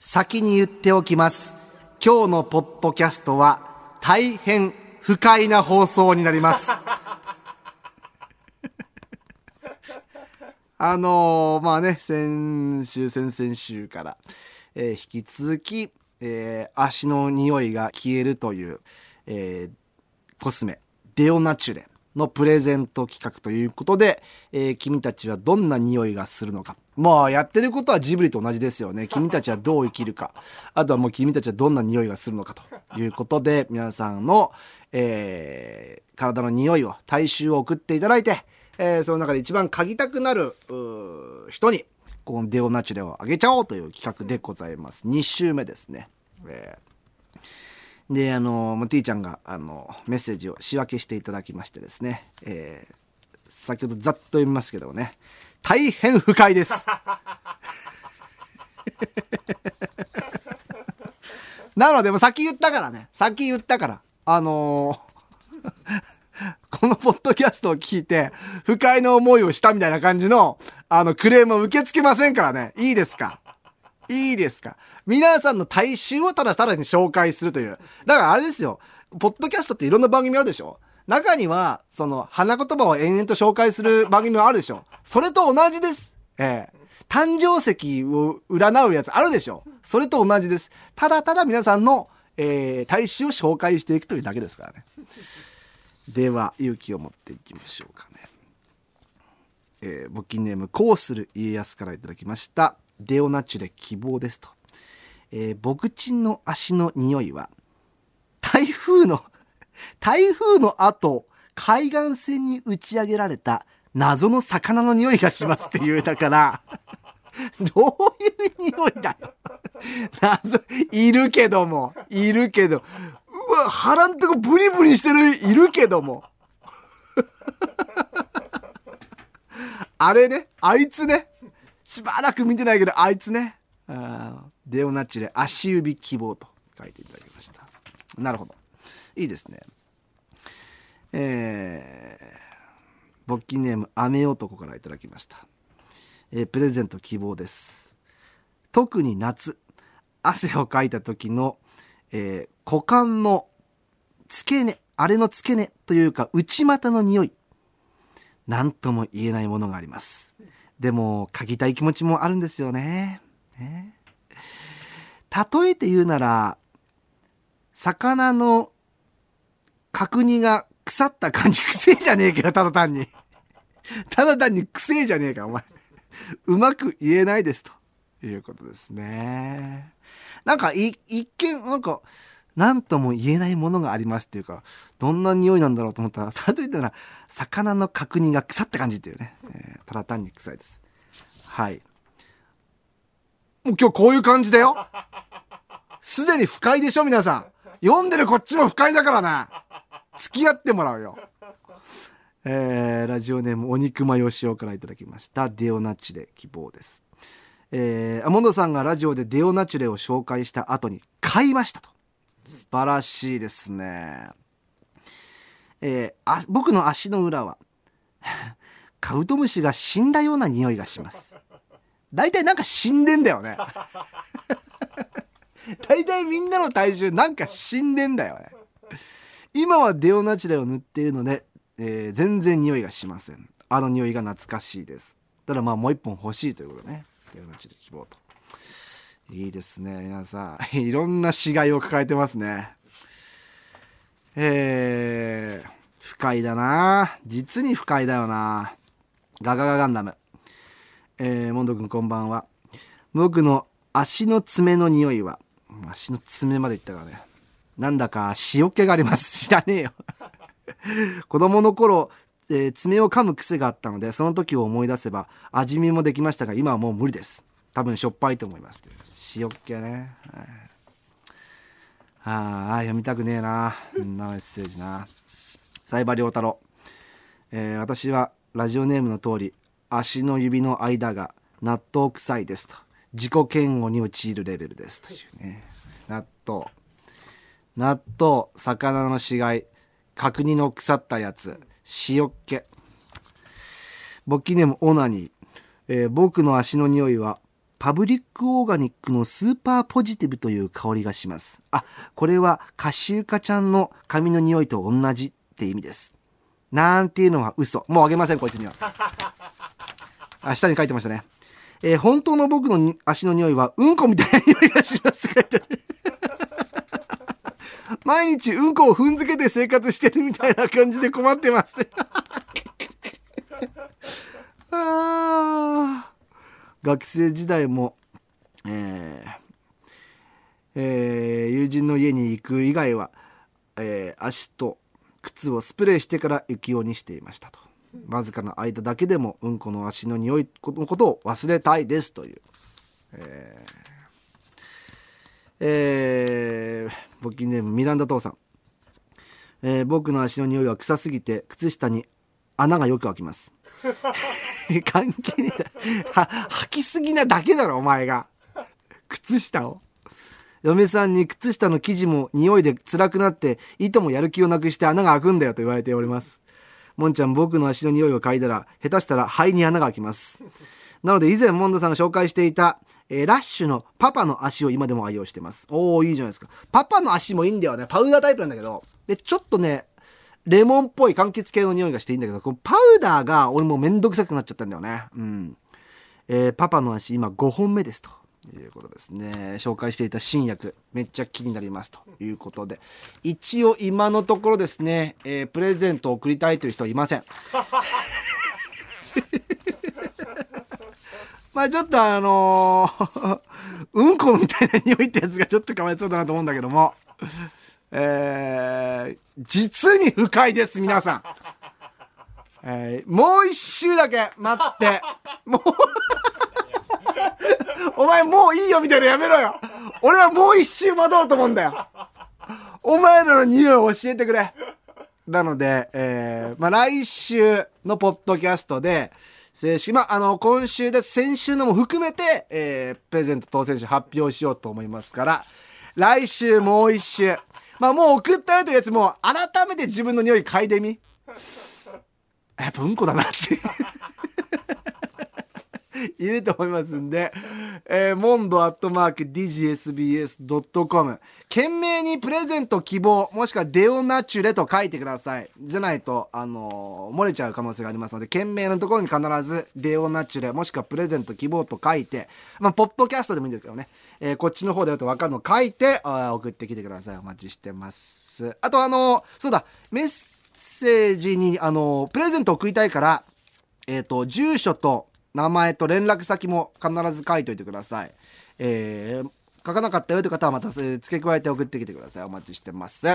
先に言っておきます。今日のポッドキャストは大変不快な放送になります。あのーまあね、先週、先々週から、えー引き続き、えー足の匂いが消えるという、えーコスメ、デオナチュレのプレゼント企画ということで、えー君たちはどんな匂いがするのか。まあ、やってることはジブリと同じですよね。君たちはどう生きるか。あとはもう君たちはどんな匂いがするのかということで、皆さんの、えー体の匂いを、体臭を送っていただいて、えーその中で一番嗅ぎたくなる、人に、このデオナチュレをあげちゃおうという企画でございます。2週目ですね。えーで、あの、T ちゃんが、あの、メッセージを仕分けしていただきましてですね、えー先ほどざっと読みますけどもね、大変不快です。なので、もう先言ったからね、先言ったから、あのー このポッドキャストを聞いて、不快な思いをしたみたいな感じの、あの、クレームを受け付けませんからね。いいですか？いいですか？皆さんの大衆をただただに紹介するという。だからあれですよ。ポッドキャストっていろんな番組あるでしょ？中には、その、花言葉を延々と紹介する番組もあるでしょ？それと同じです。ええ誕生石を占うやつあるでしょ？それと同じです。ただただ皆さんの、えー、大衆を紹介していくというだけですからね。では、勇気を持っていきましょうかね。えー、募金ネーム、こうする家康からいただきました。デオナチュレ希望ですと。えー、僕ちんの足の匂いは、台風の、台風の後、海岸線に打ち上げられた謎の魚の匂いがしますっていう、だから、どういう匂いだよ。謎、いるけども、いるけど、うわ、腹んとこブリブリしてる、いるけども。あれね、あいつね、しばらく見てないけど、あいつね、あデオナチュレ足指希望と書いていただきました。なるほど。いいですね。えー、勃起ネーム、雨男からいただきました。えープレゼント希望です。特に夏、汗をかいた時の、えー股間の付け根、あれの付け根というか内股の匂い。何とも言えないものがあります。でも、嗅ぎたい気持ちもあるんですよね。ね例えて言うなら、魚の角煮が腐った感じ、くせえじゃねえかよ、ただ単に。ただ単にくせえじゃねえか、お前。うまく言えないです、ということですね。なんか、一見、なんか、なんとも言えないものがありますっていうか、どんな匂いなんだろうと思ったら、例えたら、魚の角煮が腐った感じっていうね。えーただ単に臭いです。はい。もう今日こういう感じだよ。すでに不快でしょ、皆さん。読んでるこっちも不快だからな。付き合ってもらうよ。えーラジオネームお肉まよしおからいただきました。デオナチレ希望です。えー、アモンドさんがラジオでデオナチュレを紹介した後に買いましたと。素晴らしいですね。えーあ僕の足の裏は カブトムシが死んだような匂いがします。大体なんか死んでんだよね。大体みんなの体重なんか死んでんだよね。今はデオナチュレを塗っているので、えー全然匂いがしません。あの匂いが懐かしいです。ただまあもう一本欲しいということね。デオナチュレ希望と。いいですね。皆さん。いろんな死骸を抱えてますね。えー、不快だな実に不快だよなガガガガンダム。えー、モンド君こんばんは。僕の足の爪の匂いは、足の爪までいったからね。なんだか塩気があります。知らねえよ。子供の頃、えー爪を噛む癖があったので、その時を思い出せば味見もできましたが、今はもう無理です。多分しょっぱいと思います。塩っ気ね。はいああ、読みたくねえな。こんなメッセージな。サイバリョウタロウ。えー私はラジオネームの通り、足の指の間が納豆臭いですと。自己嫌悪に陥るレベルですというね。納豆。納豆、魚の死骸、角煮の腐ったやつ、塩っ気。勃起ネームオナニー。えー僕の足の匂いはパブリックオーガニックのスーパーポジティブという香りがします。あこれはカシューカちゃんの髪の匂いと同じって意味です。なんていうのは嘘。もうあげませんこいつには。あ下に書いてましたね。えー本当の僕の足の匂いはうんこみたいな匂いがしますって書いてある。毎日うんこを踏んづけて生活してるみたいな感じで困ってますあー学生時代も、えーえー友人の家に行く以外は、えー足と靴をスプレーしてから行きようにしていましたと。わずかな間だけでもうんこの足の匂いのことを忘れたいですという。えーえー募金ネームミランダ父さん、えー僕の足の匂いは臭すぎて靴下に穴がよく開きます。関係ねえだは履きすぎなだけだろお前が。靴下を。嫁さんに靴下の生地も匂いで辛くなって糸もやる気をなくして穴が開くんだよと言われております。もんちゃん僕の足の匂いを嗅いだら下手したら肺に穴が開きます。なので以前モンドさんが紹介していた、えーラッシュのパパの足を今でも愛用してます。おおいいじゃないですか。パパの足もいいんだよね。パウダータイプなんだけど。でちょっとねレモンっぽい柑橘系の匂いがしていいんだけどこのパウダーが俺もうめんどくさくなっちゃったんだよね。うん。えーパパの足今5本目ですということですね。紹介していた新薬めっちゃ気になりますということで。一応今のところですね、えープレゼントを送りたいという人はいません。まあちょっとあのー うんこみたいな匂いってやつがちょっとかわいそうだなと思うんだけども。えー実に不快です皆さん。えーもう一周だけ待って。もう お前もういいよみたいなやめろよ。俺はもう一周待とうと思うんだよ。お前らの匂いを教えてくれ。なので、えーまあ、来週のポッドキャストで正式まああの今週で先週のも含めて、えープレゼント当選者発表しようと思いますから来週もう一周まあもう送ったよというやつも改めて自分の匂い嗅いでみ。やっぱうんこだなって いると思いますんで、えー、モンドアットマーク DGSBS.com 懸命にプレゼント希望もしくはデオナチュレと書いてください。じゃないと、あのー漏れちゃう可能性がありますので懸命のところに必ずデオナチュレもしくはプレゼント希望と書いてまあポッドキャストでもいいんですけどね、えーこっちの方でやると分かるの書いて送ってきてください。お待ちしてます。あとあのーそうだ。メッセージにあのプレゼント送りたいからえっ、と住所と名前と連絡先も必ず書いといてください。えー書かなかったよという方はまた付け加えて送ってきてください。お待ちしてます。